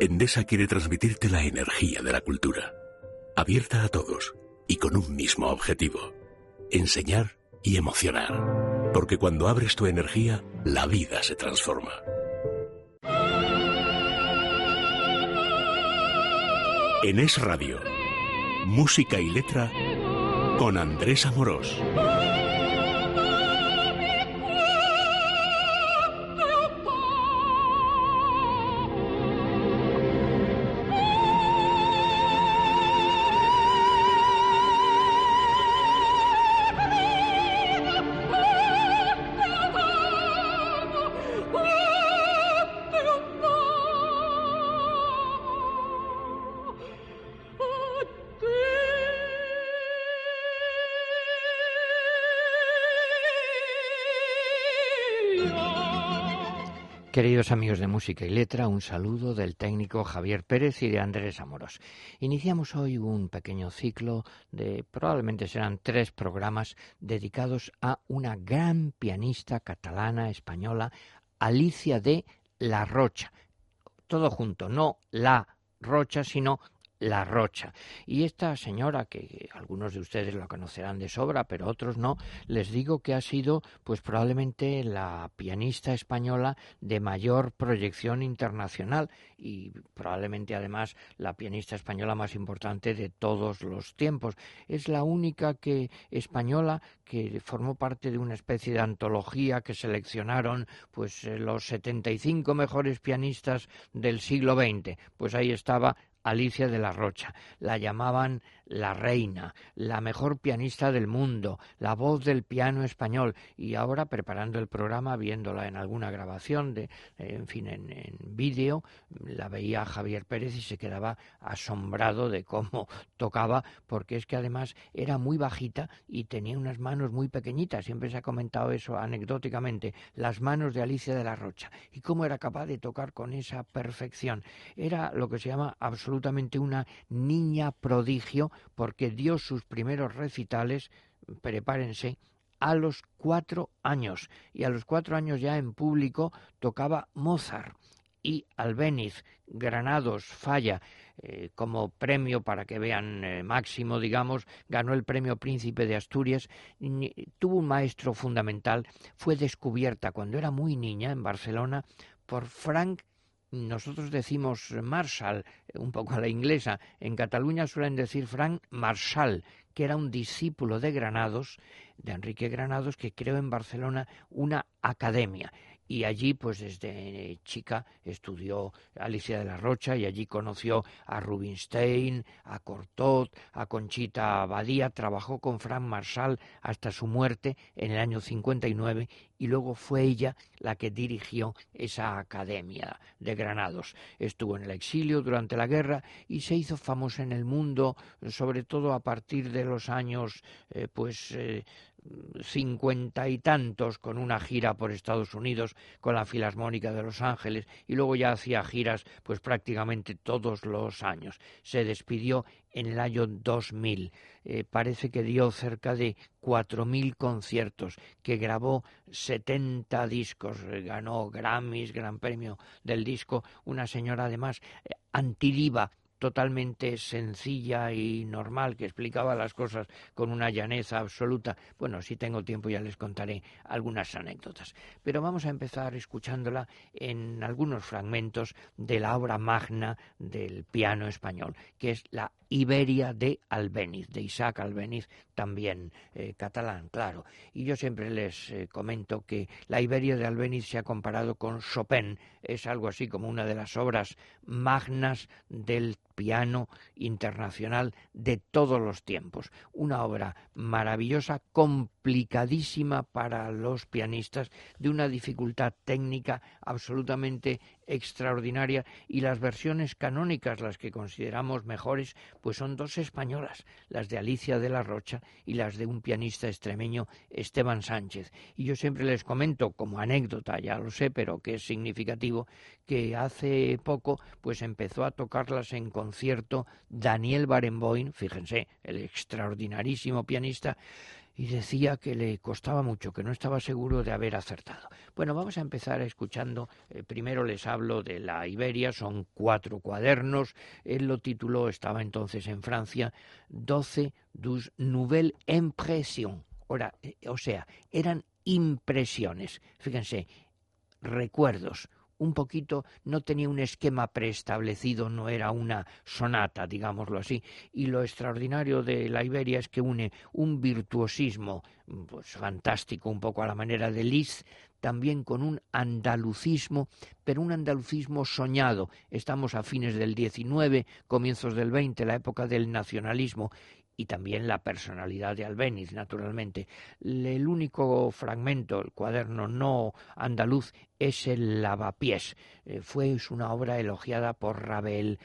Endesa quiere transmitirte la energía de la cultura, abierta a todos y con un mismo objetivo, enseñar y emocionar. Porque cuando abres tu energía, la vida se transforma. En Es Radio, música y letra con Andrés Amorós. Amigos de Música y Letra, un saludo del técnico Javier Pérez y de Andrés Amoros. Iniciamos hoy un pequeño ciclo de probablemente serán tres programas dedicados a una gran pianista catalana española, Alicia de La Rocha. Todo junto, no La Rocha, sino la Rocha. Y esta señora, que algunos de ustedes la conocerán de sobra, pero otros no, les digo que ha sido, pues probablemente la pianista española de mayor proyección internacional y probablemente además la pianista española más importante de todos los tiempos. Es la única que española que formó parte de una especie de antología que seleccionaron pues eh, los 75 mejores pianistas del siglo XX. Pues ahí estaba Alicia de la Rocha. La llamaban la reina, la mejor pianista del mundo, la voz del piano español. Y ahora, preparando el programa, viéndola en alguna grabación, de, en fin, en, en vídeo, la veía Javier Pérez y se quedaba asombrado de cómo tocaba, porque es que además era muy bajita y tenía unas manos muy pequeñitas. Siempre se ha comentado eso anecdóticamente, las manos de Alicia de la Rocha. Y cómo era capaz de tocar con esa perfección. Era lo que se llama absolutamente una niña prodigio porque dio sus primeros recitales, prepárense, a los cuatro años. Y a los cuatro años ya en público tocaba Mozart y Albéniz, Granados, Falla, eh, como premio para que vean eh, máximo, digamos, ganó el premio Príncipe de Asturias, tuvo un maestro fundamental, fue descubierta cuando era muy niña en Barcelona por Frank nosotros decimos Marshall, un poco a la inglesa. En Cataluña suelen decir Frank Marshall, que era un discípulo de Granados, de Enrique Granados, que creó en Barcelona una academia y allí pues desde chica estudió Alicia de la Rocha y allí conoció a Rubinstein, a Cortot, a Conchita Abadía, trabajó con Frank Marshall hasta su muerte en el año 59 y luego fue ella la que dirigió esa academia de Granados. Estuvo en el exilio durante la guerra y se hizo famosa en el mundo, sobre todo a partir de los años eh, pues eh, cincuenta y tantos con una gira por Estados Unidos con la Filarmónica de Los Ángeles y luego ya hacía giras pues prácticamente todos los años. Se despidió en el año 2000. Eh, parece que dio cerca de cuatro mil conciertos, que grabó setenta discos, eh, ganó Grammys, Gran Premio del Disco, una señora además eh, totalmente sencilla y normal, que explicaba las cosas con una llaneza absoluta. Bueno, si tengo tiempo ya les contaré algunas anécdotas. Pero vamos a empezar escuchándola en algunos fragmentos de la obra magna del piano español, que es la Iberia de Albéniz, de Isaac Albéniz, también eh, catalán, claro. Y yo siempre les eh, comento que la Iberia de Albéniz se ha comparado con Chopin, es algo así como una de las obras magnas del piano internacional de todos los tiempos. Una obra maravillosa, complicadísima para los pianistas, de una dificultad técnica absolutamente extraordinaria y las versiones canónicas, las que consideramos mejores, pues son dos españolas, las de Alicia de la Rocha y las de un pianista extremeño, Esteban Sánchez. Y yo siempre les comento, como anécdota, ya lo sé, pero que es significativo, que hace poco pues empezó a tocarlas en concierto Daniel Barenboim, fíjense, el extraordinarísimo pianista, y decía que le costaba mucho, que no estaba seguro de haber acertado. Bueno, vamos a empezar escuchando, eh, primero les hablo de la Iberia, son cuatro cuadernos, él lo tituló, estaba entonces en Francia, 12 dus nouvelles impressions, eh, o sea, eran impresiones, fíjense, recuerdos, un poquito, no tenía un esquema preestablecido, no era una sonata, digámoslo así. Y lo extraordinario de la Iberia es que une un virtuosismo pues, fantástico, un poco a la manera de Liszt, también con un andalucismo, pero un andalucismo soñado. Estamos a fines del XIX, comienzos del XX, la época del nacionalismo, y también la personalidad de Albéniz, naturalmente. El único fragmento, el cuaderno no andaluz, es el lavapiés. Eh, fue una obra elogiada por Ravel,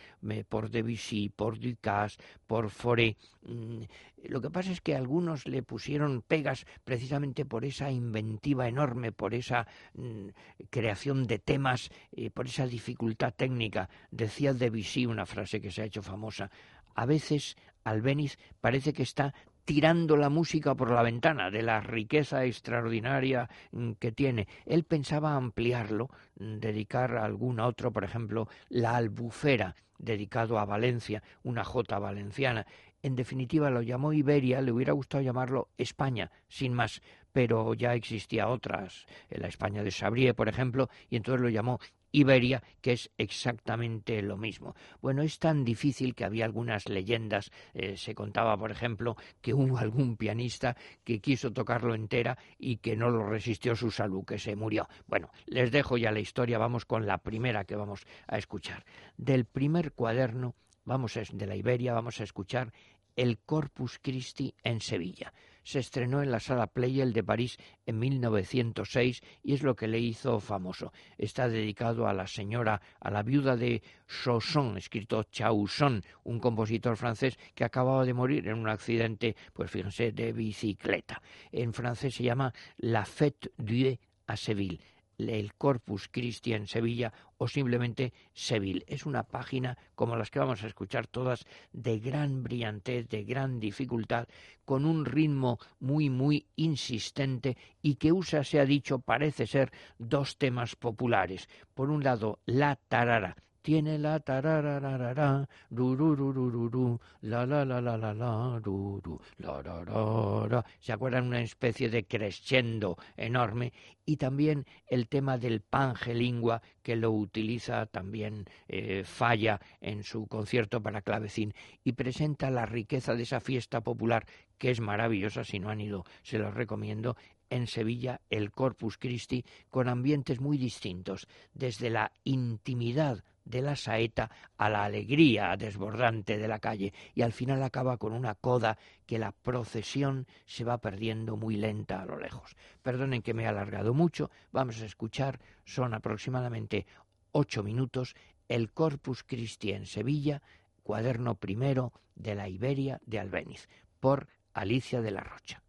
por Debussy, por Ducasse, por Fauré. Mm, lo que pasa es que algunos le pusieron pegas precisamente por esa inventiva enorme, por esa mm, creación de temas, eh, por esa dificultad técnica. Decía Debussy una frase que se ha hecho famosa. A veces Albéniz parece que está tirando la música por la ventana de la riqueza extraordinaria mm, que tiene. Él pensaba ampliarlo, mm, dedicar a algún otro, por ejemplo, la albufera, dedicado a Valencia, una jota valenciana. En definitiva lo llamó Iberia, le hubiera gustado llamarlo España, sin más, pero ya existía otras, la España de Sabrié, por ejemplo, y entonces lo llamó Iberia, que es exactamente lo mismo. Bueno, es tan difícil que había algunas leyendas. Eh, se contaba, por ejemplo, que hubo algún pianista que quiso tocarlo entera y que no lo resistió su salud, que se murió. Bueno, les dejo ya la historia, vamos con la primera que vamos a escuchar. Del primer cuaderno, vamos a, de la Iberia, vamos a escuchar el Corpus Christi en Sevilla se estrenó en la sala Pleyel de París en 1906 y es lo que le hizo famoso. Está dedicado a la señora, a la viuda de Chausson, escrito Chausson, un compositor francés que acababa de morir en un accidente, pues fíjense, de bicicleta. En francés se llama La Fête Dieu à Seville el Corpus Christi en Sevilla o simplemente Seville. Es una página como las que vamos a escuchar todas de gran brillantez, de gran dificultad, con un ritmo muy muy insistente y que usa, se ha dicho, parece ser dos temas populares. Por un lado, la tarara, tiene la tarararara, ru, la la la la la la, la la ¿Se acuerdan? Una especie de crescendo enorme. Y también el tema del pangelingua, que lo utiliza también eh, Falla en su concierto para clavecín, y presenta la riqueza de esa fiesta popular, que es maravillosa, si no han ido, se los recomiendo, en Sevilla el Corpus Christi con ambientes muy distintos, desde la intimidad de la saeta a la alegría desbordante de la calle y al final acaba con una coda que la procesión se va perdiendo muy lenta a lo lejos. Perdonen que me he alargado mucho, vamos a escuchar, son aproximadamente ocho minutos, el Corpus Christi en Sevilla, cuaderno primero de la Iberia de Albéniz, por Alicia de la Rocha.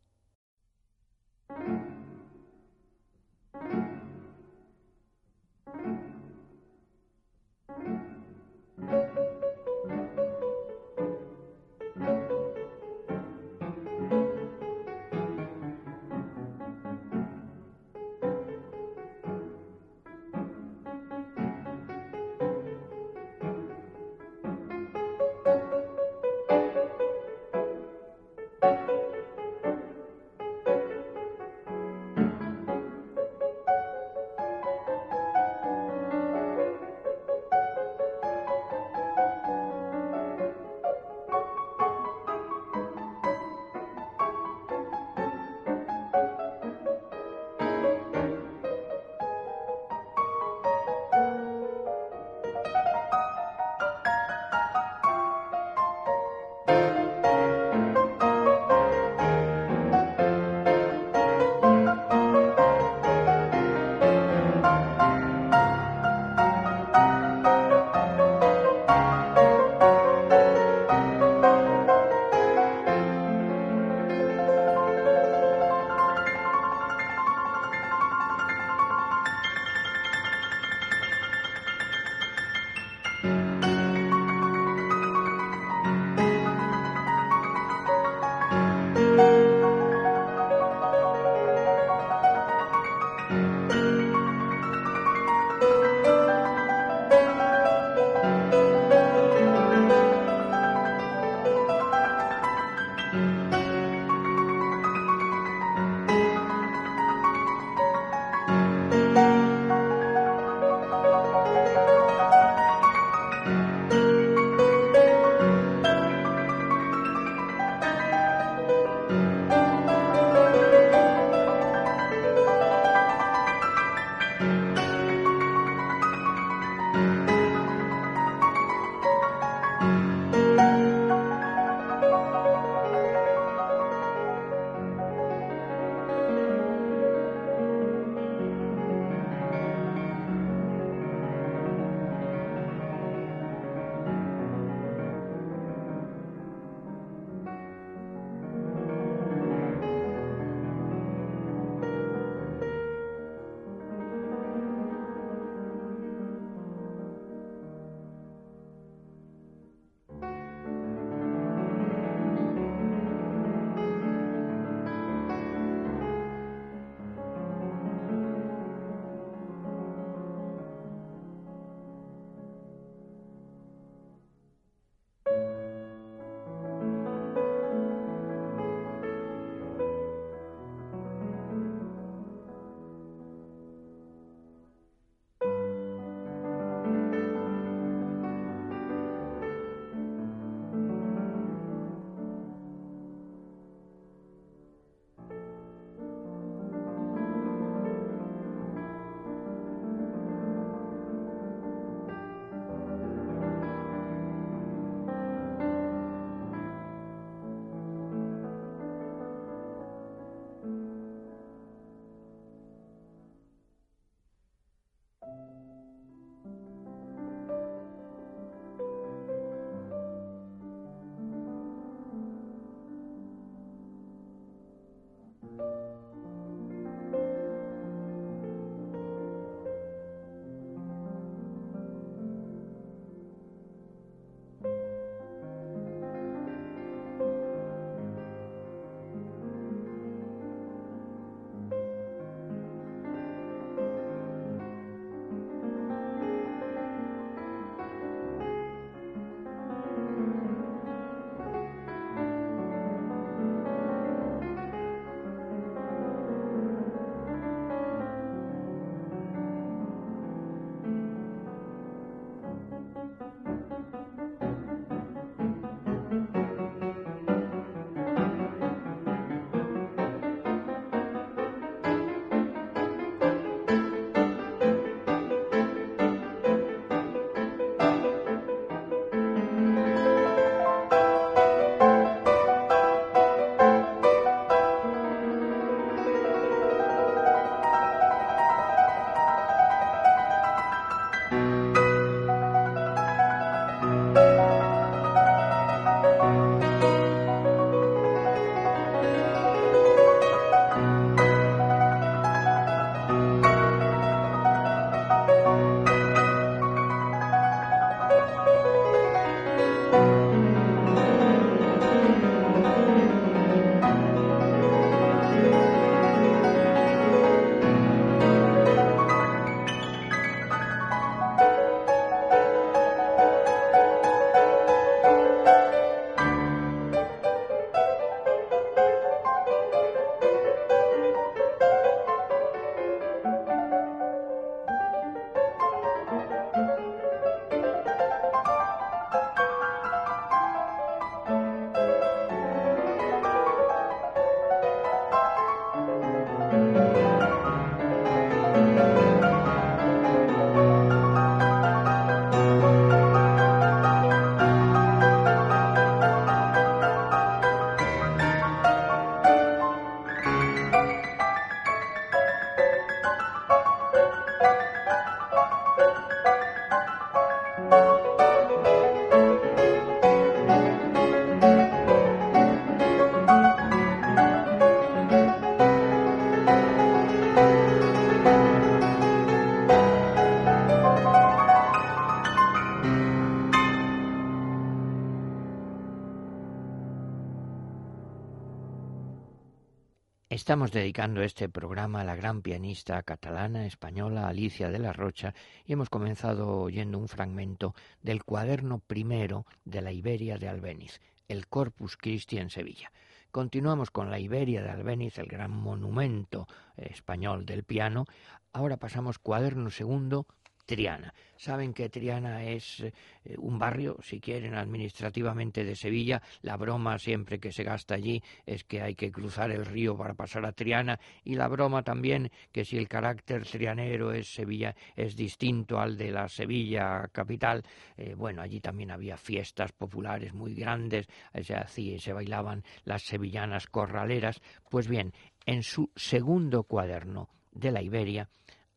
Estamos dedicando este programa a la gran pianista catalana española Alicia de la Rocha y hemos comenzado oyendo un fragmento del cuaderno primero de la Iberia de Albéniz, el Corpus Christi en Sevilla. Continuamos con la Iberia de Albéniz, el gran monumento español del piano. Ahora pasamos cuaderno segundo, Triana. Saben que Triana es eh, un barrio, si quieren, administrativamente de Sevilla. La broma siempre que se gasta allí es que hay que cruzar el río para pasar a Triana y la broma también que si el carácter trianero es Sevilla es distinto al de la Sevilla capital, eh, bueno, allí también había fiestas populares muy grandes, se hacía se bailaban las sevillanas corraleras. Pues bien, en su segundo cuaderno de la Iberia,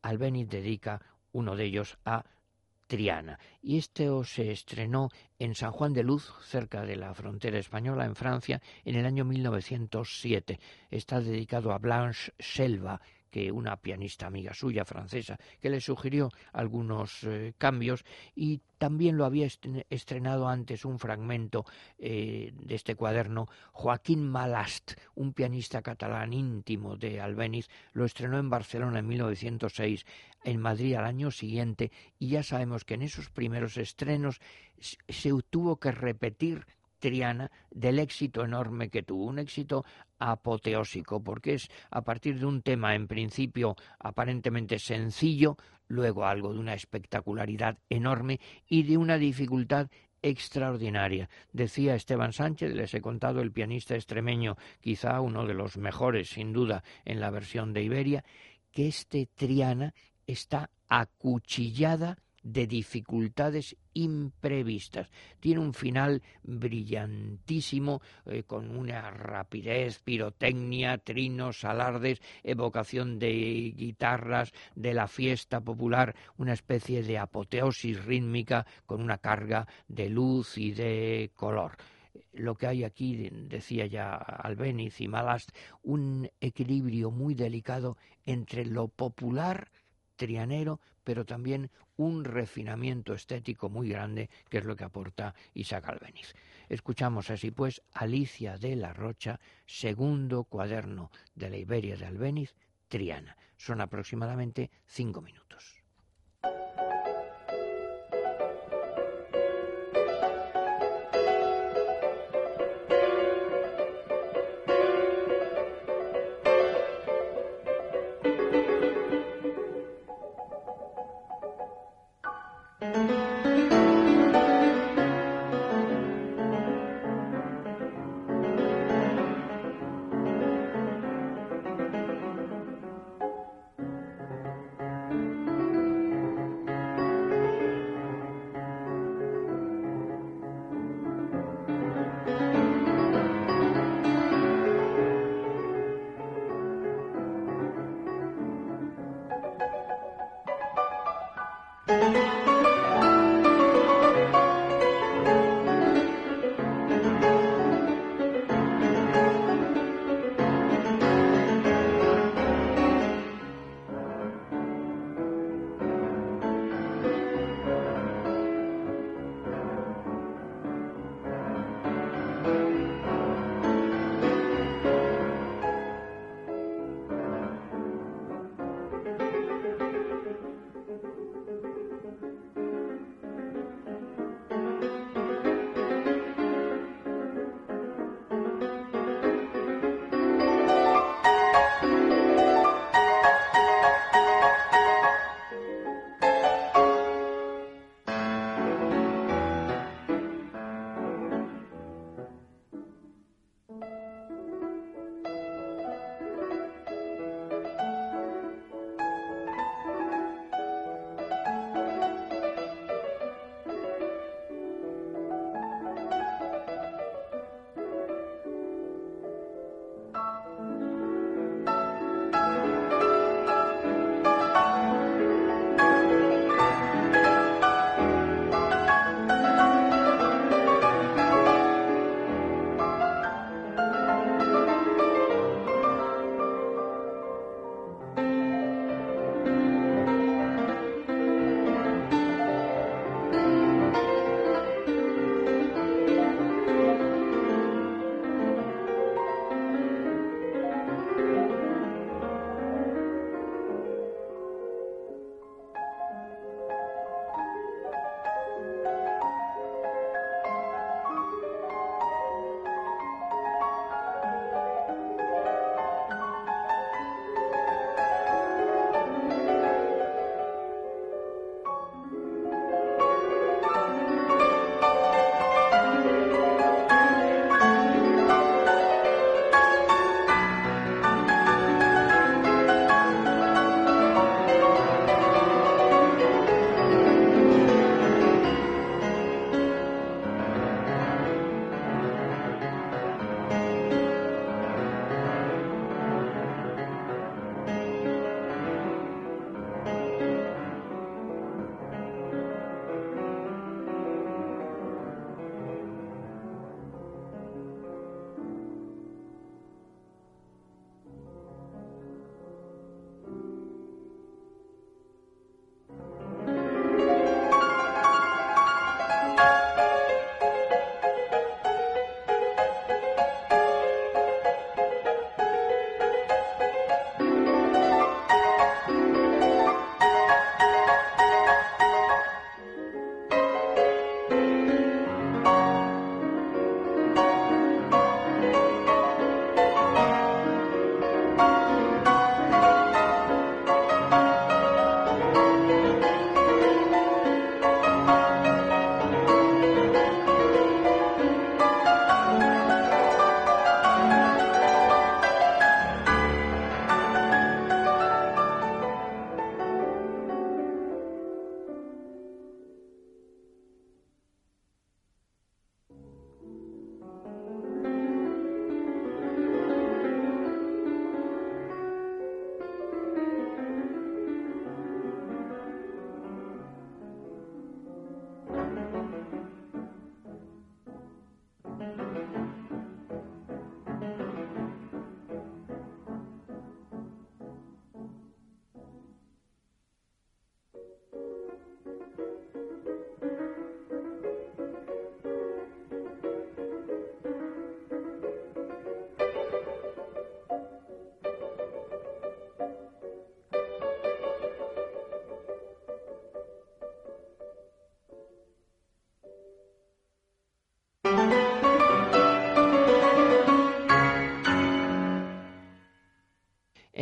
Albéniz dedica uno de ellos a Triana. Y este se estrenó en San Juan de Luz, cerca de la frontera española, en Francia, en el año 1907. Está dedicado a Blanche Selva, que una pianista amiga suya, francesa, que le sugirió algunos eh, cambios y también lo había estrenado antes un fragmento eh, de este cuaderno. Joaquín Malast, un pianista catalán íntimo de Albéniz, lo estrenó en Barcelona en 1906, en Madrid al año siguiente, y ya sabemos que en esos primeros estrenos se tuvo que repetir Triana del éxito enorme que tuvo, un éxito apoteósico, porque es a partir de un tema en principio aparentemente sencillo, luego algo de una espectacularidad enorme y de una dificultad extraordinaria. Decía Esteban Sánchez, les he contado, el pianista extremeño, quizá uno de los mejores, sin duda, en la versión de Iberia, que este Triana está acuchillada de dificultades imprevistas. Tiene un final brillantísimo, eh, con una rapidez, pirotecnia, trinos, alardes, evocación de guitarras, de la fiesta popular, una especie de apoteosis rítmica con una carga de luz y de color lo que hay aquí, decía ya Albéniz y Malast, un equilibrio muy delicado entre lo popular trianero, pero también un refinamiento estético muy grande, que es lo que aporta Isaac Albeniz. Escuchamos así pues Alicia de la Rocha, segundo cuaderno de la Iberia de Albeniz, Triana. Son aproximadamente cinco minutos.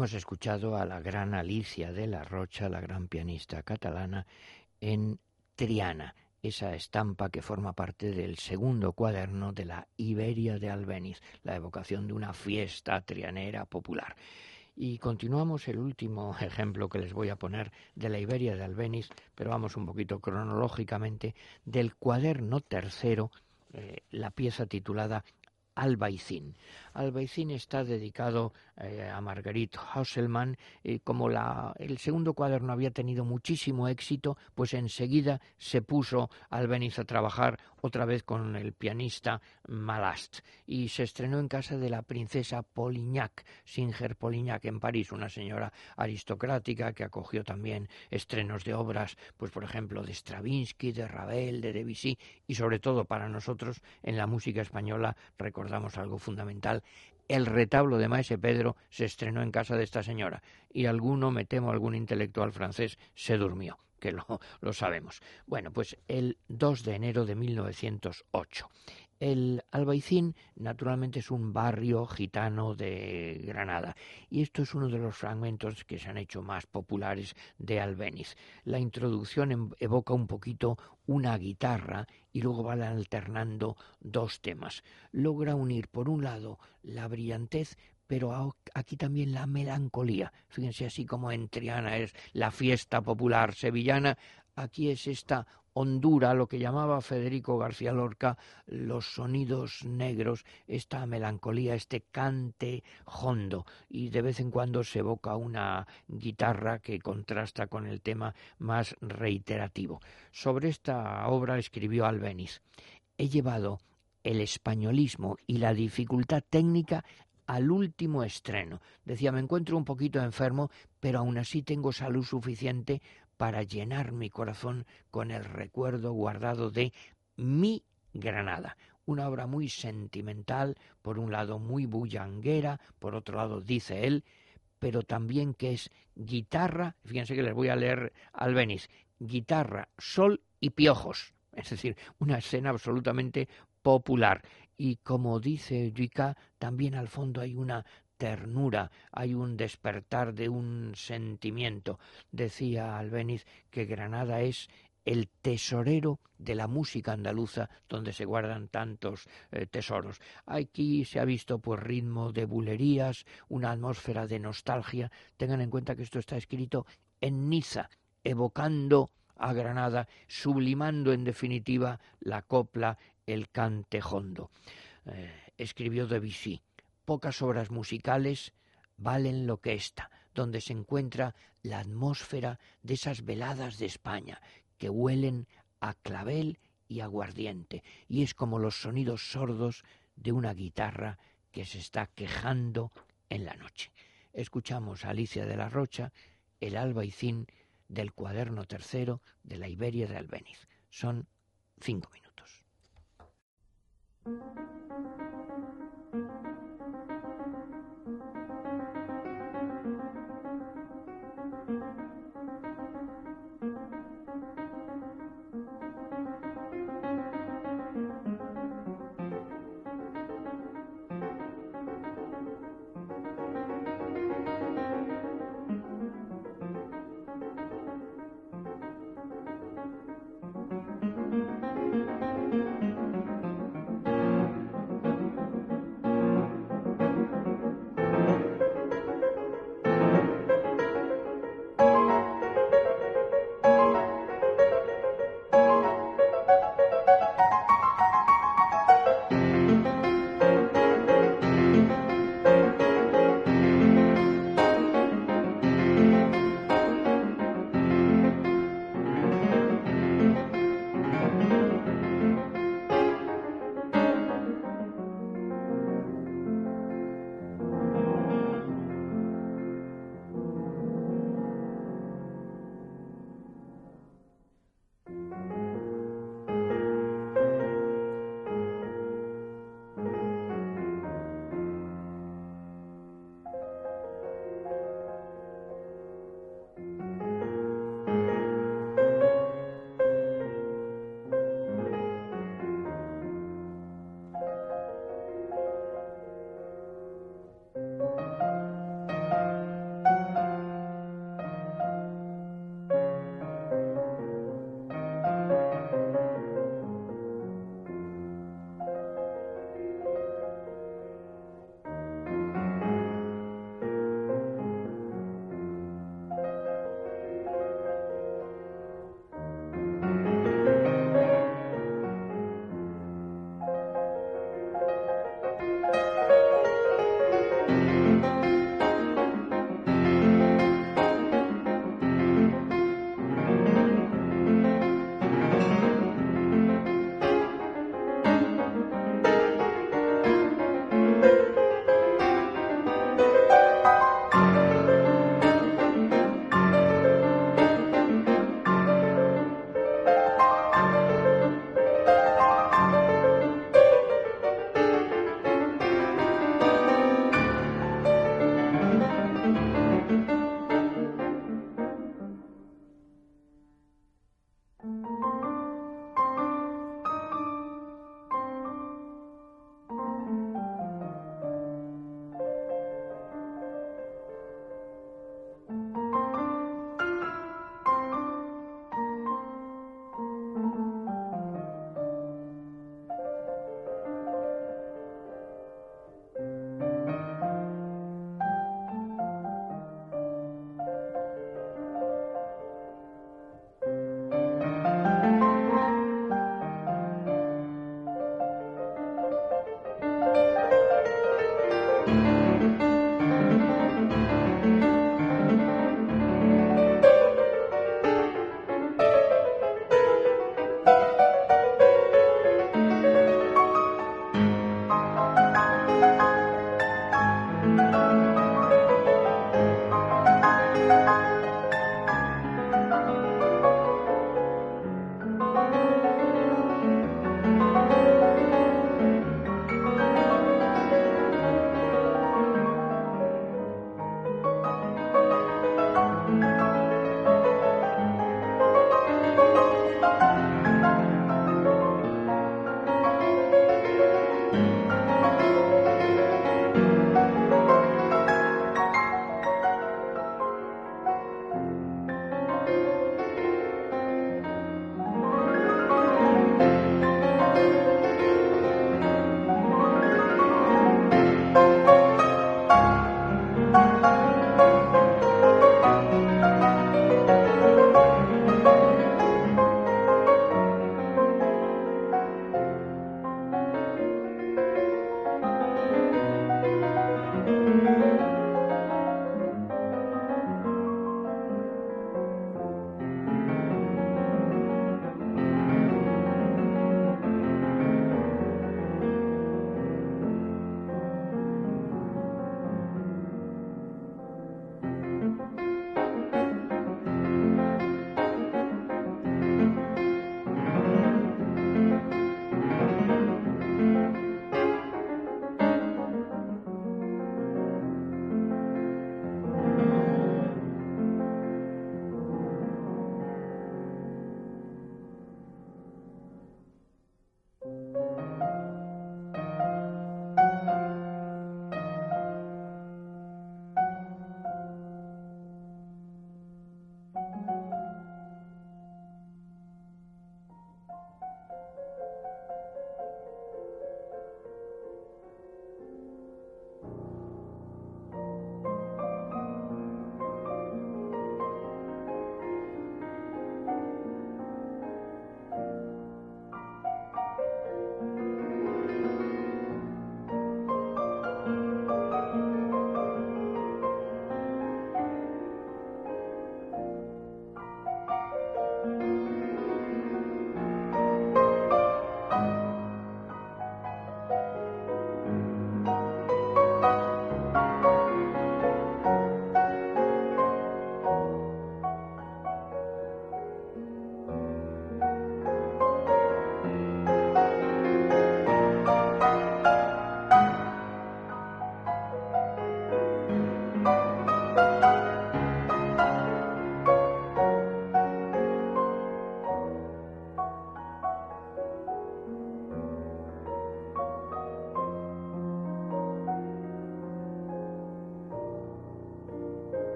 Hemos escuchado a la gran Alicia de la Rocha, la gran pianista catalana, en Triana, esa estampa que forma parte del segundo cuaderno de la Iberia de Albeniz, la evocación de una fiesta trianera popular. Y continuamos el último ejemplo que les voy a poner de la Iberia de Albeniz, pero vamos un poquito cronológicamente, del cuaderno tercero, eh, la pieza titulada Albaicín. Albaicín está dedicado eh, a Marguerite Hasselmann. y como la, el segundo cuaderno había tenido muchísimo éxito, pues enseguida se puso Albeniz a trabajar otra vez con el pianista Malast y se estrenó en casa de la princesa Polignac, Singer Polignac en París, una señora aristocrática que acogió también estrenos de obras, pues por ejemplo de Stravinsky, de Ravel, de Debussy y sobre todo para nosotros en la música española recordamos algo fundamental el retablo de Maese Pedro se estrenó en casa de esta señora y alguno, me temo, algún intelectual francés se durmió, que lo, lo sabemos. Bueno, pues el 2 de enero de 1908. El Albaicín, naturalmente, es un barrio gitano de Granada y esto es uno de los fragmentos que se han hecho más populares de Albeniz. La introducción em, evoca un poquito una guitarra y luego van alternando dos temas. Logra unir, por un lado, la brillantez, pero aquí también la melancolía. Fíjense así como en Triana es la fiesta popular sevillana, aquí es esta hondura, lo que llamaba Federico García Lorca los sonidos negros, esta melancolía, este cante hondo, y de vez en cuando se evoca una guitarra que contrasta con el tema más reiterativo. Sobre esta obra escribió Albeniz. He llevado el españolismo y la dificultad técnica al último estreno. Decía, me encuentro un poquito enfermo, pero aún así tengo salud suficiente para llenar mi corazón con el recuerdo guardado de mi Granada, una obra muy sentimental, por un lado muy bullanguera, por otro lado dice él, pero también que es guitarra, fíjense que les voy a leer Albeniz, guitarra, sol y piojos, es decir, una escena absolutamente popular. Y como dice Duca, también al fondo hay una ternura, hay un despertar de un sentimiento. Decía Albeniz que Granada es el tesorero de la música andaluza donde se guardan tantos eh, tesoros. Aquí se ha visto pues ritmo de bulerías, una atmósfera de nostalgia. Tengan en cuenta que esto está escrito en Niza, evocando a Granada, sublimando en definitiva la copla, el cantejondo. Eh, escribió Debussy pocas obras musicales valen lo que esta, donde se encuentra la atmósfera de esas veladas de España que huelen a clavel y aguardiente, y es como los sonidos sordos de una guitarra que se está quejando en la noche. Escuchamos a Alicia de la Rocha, el albaicín del cuaderno tercero de la Iberia de Albeniz. Son cinco minutos.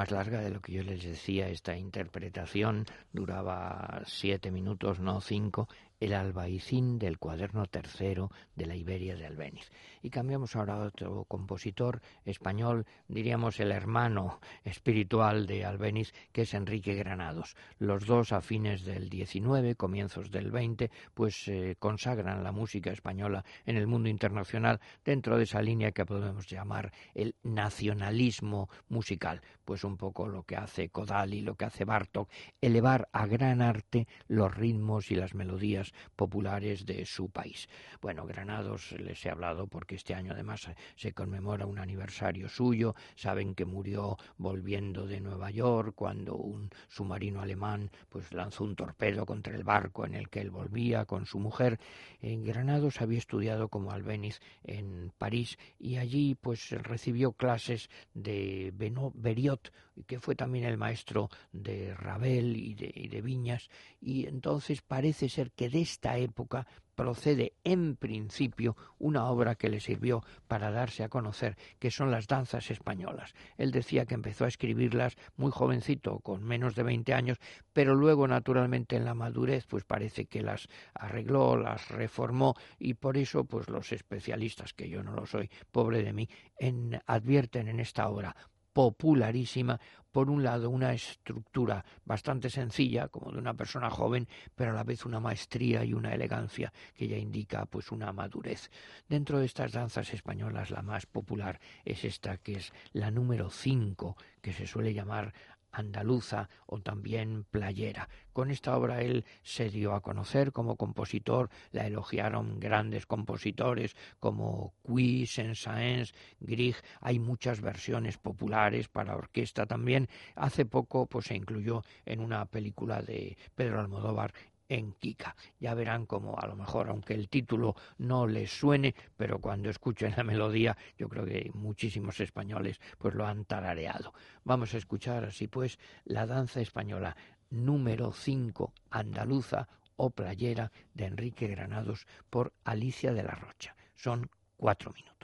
Más larga de lo que yo les decía. Esta interpretación duraba siete minutos, no cinco, el albaicín del cuaderno tercero de la Iberia de Albéniz. Y cambiamos ahora a otro compositor español, diríamos el hermano espiritual de Albéniz, que es Enrique Granados. Los dos a fines del XIX, comienzos del XX, pues eh, consagran la música española en el mundo internacional dentro de esa línea que podemos llamar el nacionalismo musical, pues un poco lo que hace Kodali, lo que hace Bartok, elevar a gran arte los ritmos y las melodías populares de su país. Bueno, Granados les he hablado porque este año además se conmemora un aniversario suyo. Saben que murió volviendo de Nueva York cuando un submarino alemán pues lanzó un torpedo contra el barco en el que él volvía con su mujer. En Granados había estudiado como albéniz en París y allí pues recibió clases de Beriot, que fue también el maestro de Ravel y de, y de Viñas, y entonces parece ser que de esta época procede en principio una obra que le sirvió para darse a conocer, que son las danzas españolas. Él decía que empezó a escribirlas muy jovencito, con menos de 20 años, pero luego naturalmente en la madurez pues parece que las arregló, las reformó y por eso pues los especialistas, que yo no lo soy, pobre de mí, en, advierten en esta obra popularísima, por un lado una estructura bastante sencilla, como de una persona joven, pero a la vez una maestría y una elegancia que ya indica pues una madurez. Dentro de estas danzas españolas la más popular es esta que es la número 5, que se suele llamar andaluza o también playera. Con esta obra él se dio a conocer como compositor, la elogiaron grandes compositores como Cui, Saint-Saëns, Grieg, hay muchas versiones populares para orquesta también. Hace poco pues se incluyó en una película de Pedro Almodóvar en Kika. Ya verán como a lo mejor, aunque el título no les suene, pero cuando escuchen la melodía, yo creo que muchísimos españoles pues lo han tarareado. Vamos a escuchar así pues la danza española número 5 andaluza o playera de Enrique Granados por Alicia de la Rocha. Son cuatro minutos.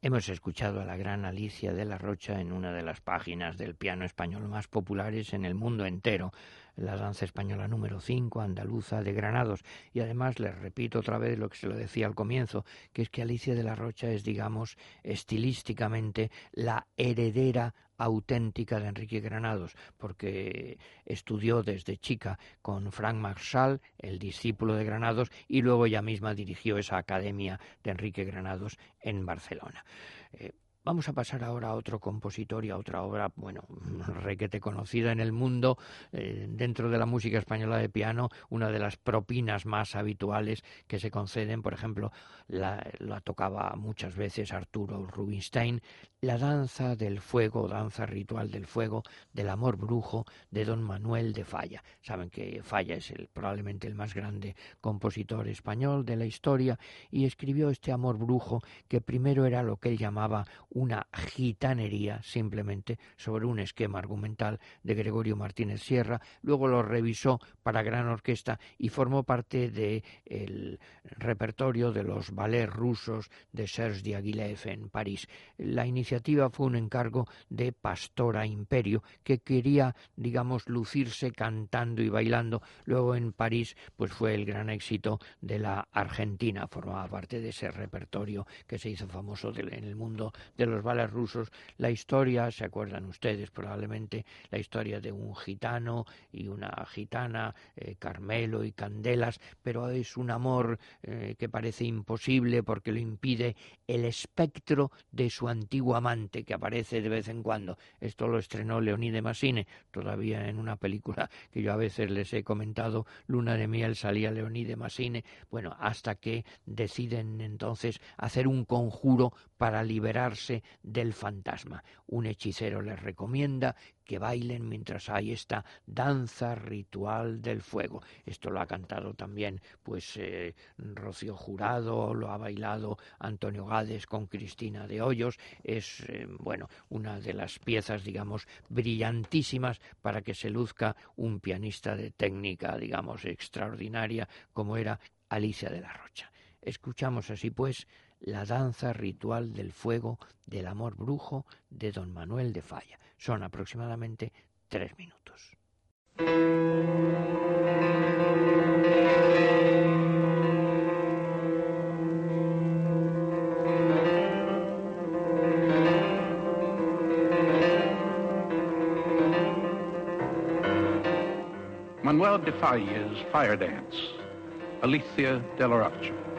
Hemos escuchado a la gran Alicia de la Rocha en una de las páginas del piano español más populares en el mundo entero, la danza española número 5, andaluza de Granados. Y además les repito otra vez lo que se lo decía al comienzo, que es que Alicia de la Rocha es, digamos, estilísticamente la heredera auténtica de Enrique Granados, porque estudió desde chica con Frank Marshall, el discípulo de Granados, y luego ella misma dirigió esa academia de Enrique Granados en Barcelona. Eh, Vamos a pasar ahora a otro compositor y a otra obra, bueno, requete conocida en el mundo, eh, dentro de la música española de piano, una de las propinas más habituales que se conceden, por ejemplo, la, tocaba muchas veces Arturo Rubinstein, la danza del fuego, danza ritual del fuego, del amor brujo de don Manuel de Falla. Saben que Falla es probablemente el más grande compositor español de la historia y escribió este amor brujo que primero era lo que él llamaba una gitanería simplemente sobre un esquema argumental de Gregorio Martínez Sierra, luego lo revisó para gran orquesta y formó parte del repertorio de los ballets rusos de Serge Diaghilev en París. La iniciativa fue un encargo de Pastora Imperio que quería, digamos, lucirse cantando y bailando. Luego en París pues fue el gran éxito de la Argentina, formaba parte de ese repertorio que se hizo famoso en el mundo de los bales rusos, la historia, se acuerdan ustedes probablemente, la historia de un gitano y una gitana, eh, Carmelo y Candelas, pero es un amor eh, que parece imposible porque lo impide el espectro de su antiguo amante que aparece de vez en cuando. Esto lo estrenó Leonide Massine, todavía en una película que yo a veces les he comentado, Luna de miel salía Leonide Massine, bueno, hasta que deciden entonces hacer un conjuro para liberarse del fantasma. Un hechicero les recomienda que bailen mientras hay esta danza ritual del fuego. Esto lo ha cantado también pues eh, Rocío Jurado, lo ha bailado Antonio Gades con Cristina de Hoyos. Es eh, bueno una de las piezas digamos brillantísimas para que se luzca un pianista de técnica digamos extraordinaria como era Alicia de la Rocha. Escuchamos así pues la danza ritual del fuego del amor brujo de don Manuel de Falla. Son aproximadamente tres minutos. Manuel de Falla's Fire Dance, Alicia de la Rocha.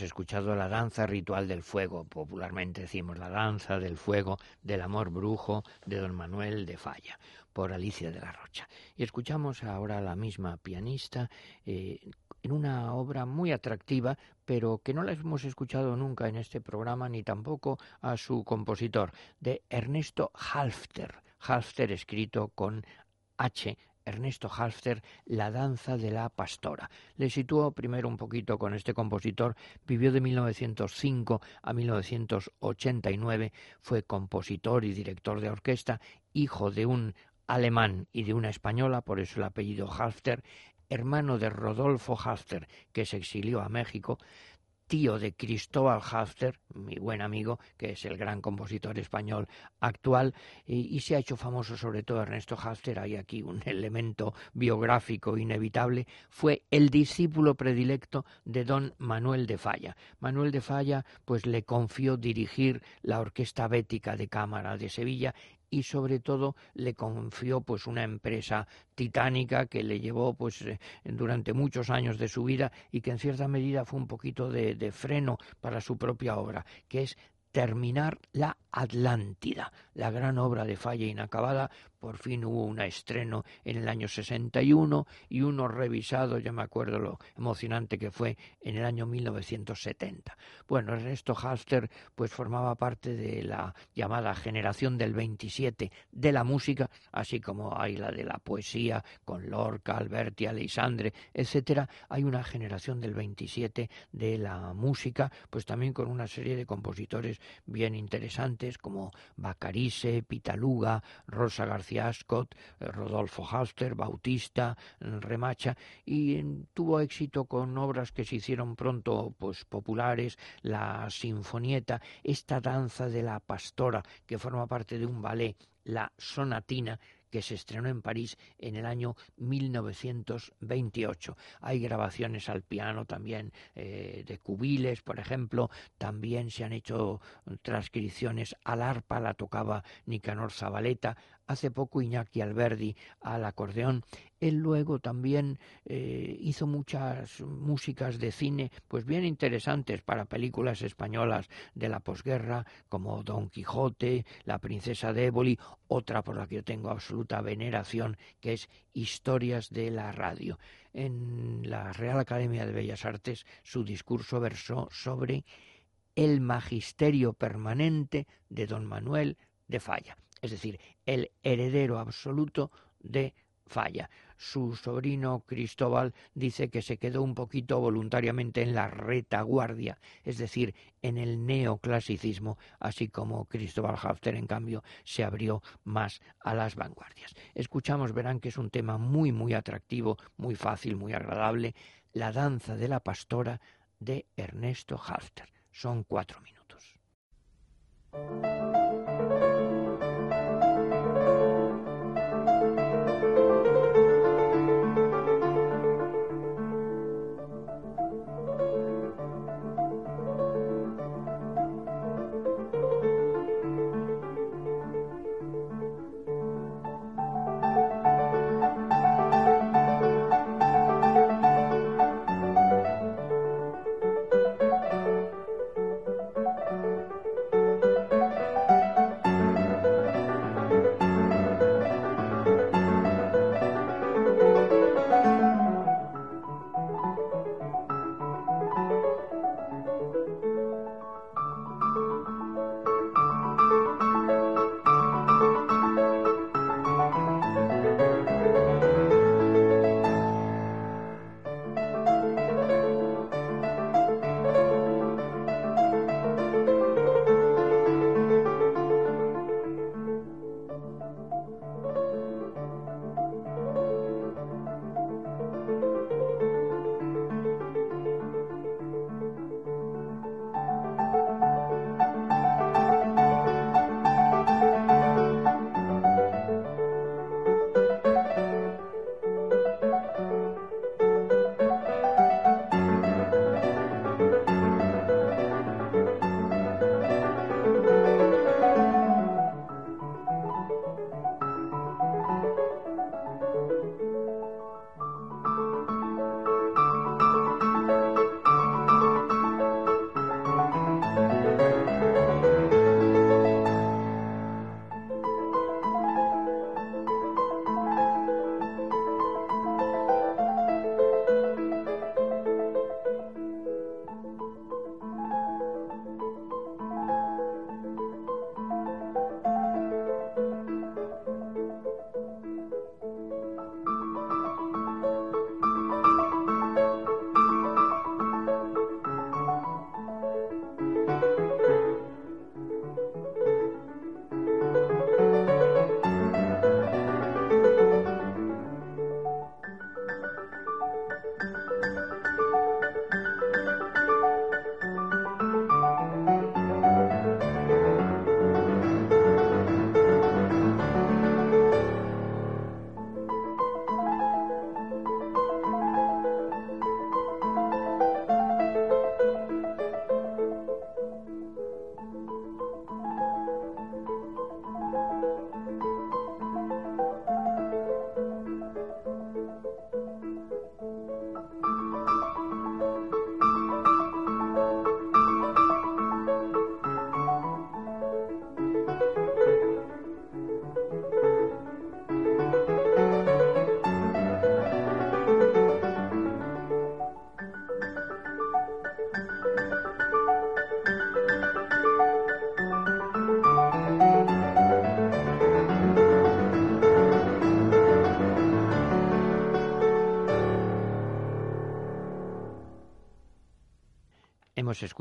Escuchado la danza ritual del fuego, popularmente decimos la danza del fuego del amor brujo de don Manuel de Falla, por Alicia de la Rocha. Y escuchamos ahora a la misma pianista eh, en una obra muy atractiva, pero que no la hemos escuchado nunca en este programa, ni tampoco a su compositor, de Ernesto Halfter. Halfter escrito con H Ernesto Halfter, La danza de la pastora. Le situó primero un poquito con este compositor, vivió de 1905 a 1989, fue compositor y director de orquesta, hijo de un alemán y de una española, por eso el apellido Halfter, hermano de Rodolfo Halfter, que se exilió a México, tío de Cristóbal Hafter, mi buen amigo, que es el gran compositor español actual, y, se ha hecho famoso sobre todo Ernesto Hafter, hay aquí un elemento biográfico inevitable, fue el discípulo predilecto de don Manuel de Falla. Manuel de Falla pues le confió dirigir la Orquesta Bética de Cámara de Sevilla y sobre todo le confió pues una empresa titánica que le llevó pues eh, durante muchos años de su vida y que en cierta medida fue un poquito de, de freno para su propia obra, que es terminar la Atlántida, la gran obra de falla inacabada. Por fin hubo un estreno en el año 61 y uno revisado, ya me acuerdo lo emocionante que fue, en el año 1970. Bueno, Ernesto Halster pues formaba parte de la llamada generación del 27 de la música, así como hay la de la poesía con Lorca, Alberti, Alexandre, etcétera. Hay una generación del 27 de la música, pues también con una serie de compositores bien interesantes como Bacarice, Pitaluga, Rosa García Ascot, eh, Rodolfo Halster, Bautista, mm, Remacha, y tuvo éxito con obras que se hicieron pronto pues populares, la Sinfonieta, esta danza de la pastora que forma parte de un ballet, la sonatina que se estrenó en París en el año 1928. Hay grabaciones al piano también eh, de Cubiles, por ejemplo, también se han hecho transcripciones al arpa, la tocaba Nicanor Zabaleta, hace poco Iñaki Alberdi al acordeón. Él luego también eh, hizo muchas músicas de cine, pues bien interesantes para películas españolas de la posguerra, como Don Quijote, La princesa de Éboli, otra por la que yo tengo absoluta veneración, que es Historias de la radio. En la Real Academia de Bellas Artes su discurso versó sobre el magisterio permanente de don Manuel de Falla es decir, el heredero absoluto de Falla. Su sobrino Cristóbal dice que se quedó un poquito voluntariamente en la retaguardia, es decir, en el neoclasicismo, así como Cristóbal Hafter, en cambio, se abrió más a las vanguardias. Escuchamos, verán que es un tema muy, muy atractivo, muy fácil, muy agradable, la danza de la pastora de Ernesto Hafter. Son cuatro minutos.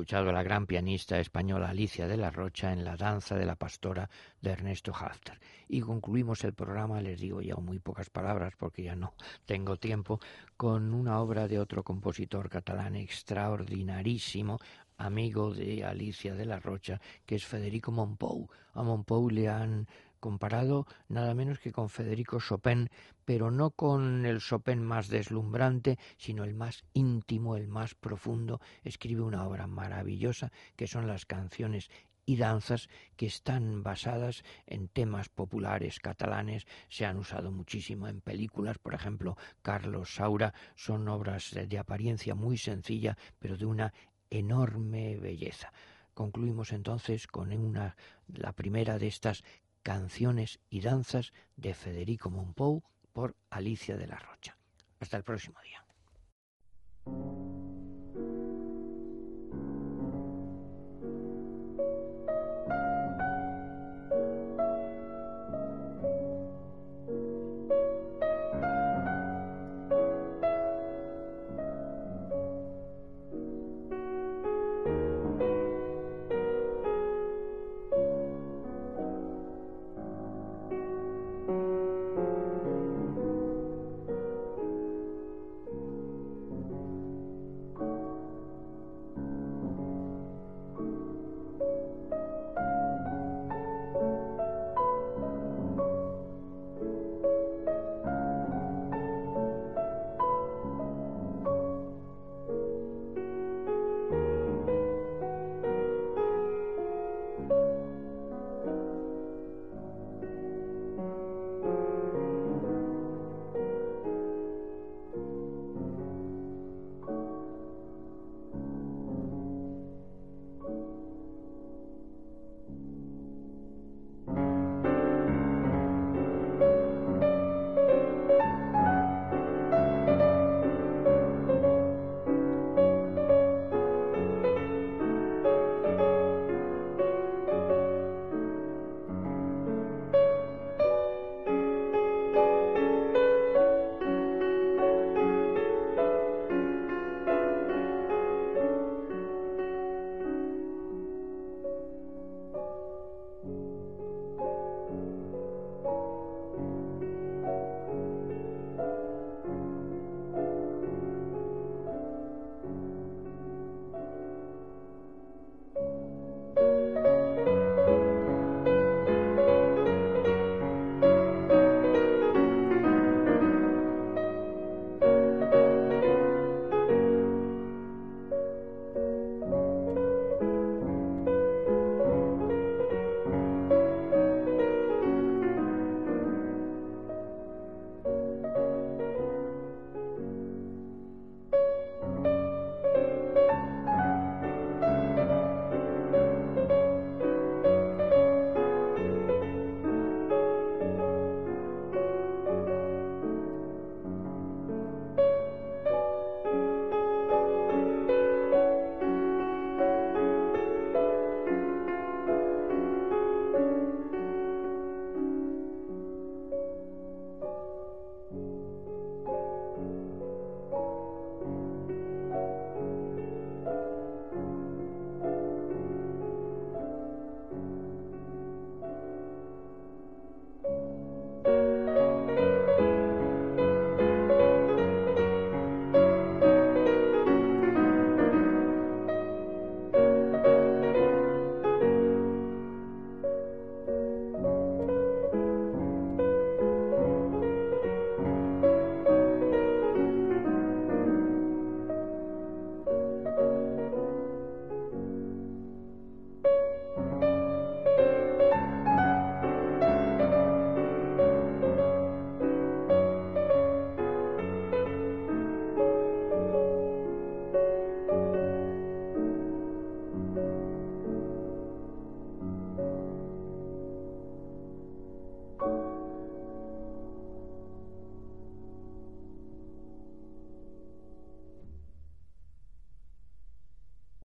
Escuchado a la gran pianista española Alicia de la Rocha en La danza de la pastora de Ernesto Hafter. Y concluimos el programa, les digo ya muy pocas palabras porque ya no tengo tiempo, con una obra de otro compositor catalán extraordinarísimo, amigo de Alicia de la Rocha, que es Federico Monpou. A Monpou le han comparado nada menos que con Federico Chopin, pero no con el Chopin más deslumbrante, sino el más íntimo, el más profundo. Escribe una obra maravillosa que son las canciones y danzas que están basadas en temas populares catalanes, se han usado muchísimo en películas, por ejemplo, Carlos Saura, son obras de apariencia muy sencilla, pero de una enorme belleza. Concluimos entonces con una la primera de estas Canciones y danzas de Federico Monpou por Alicia de la Rocha. Hasta el próximo día.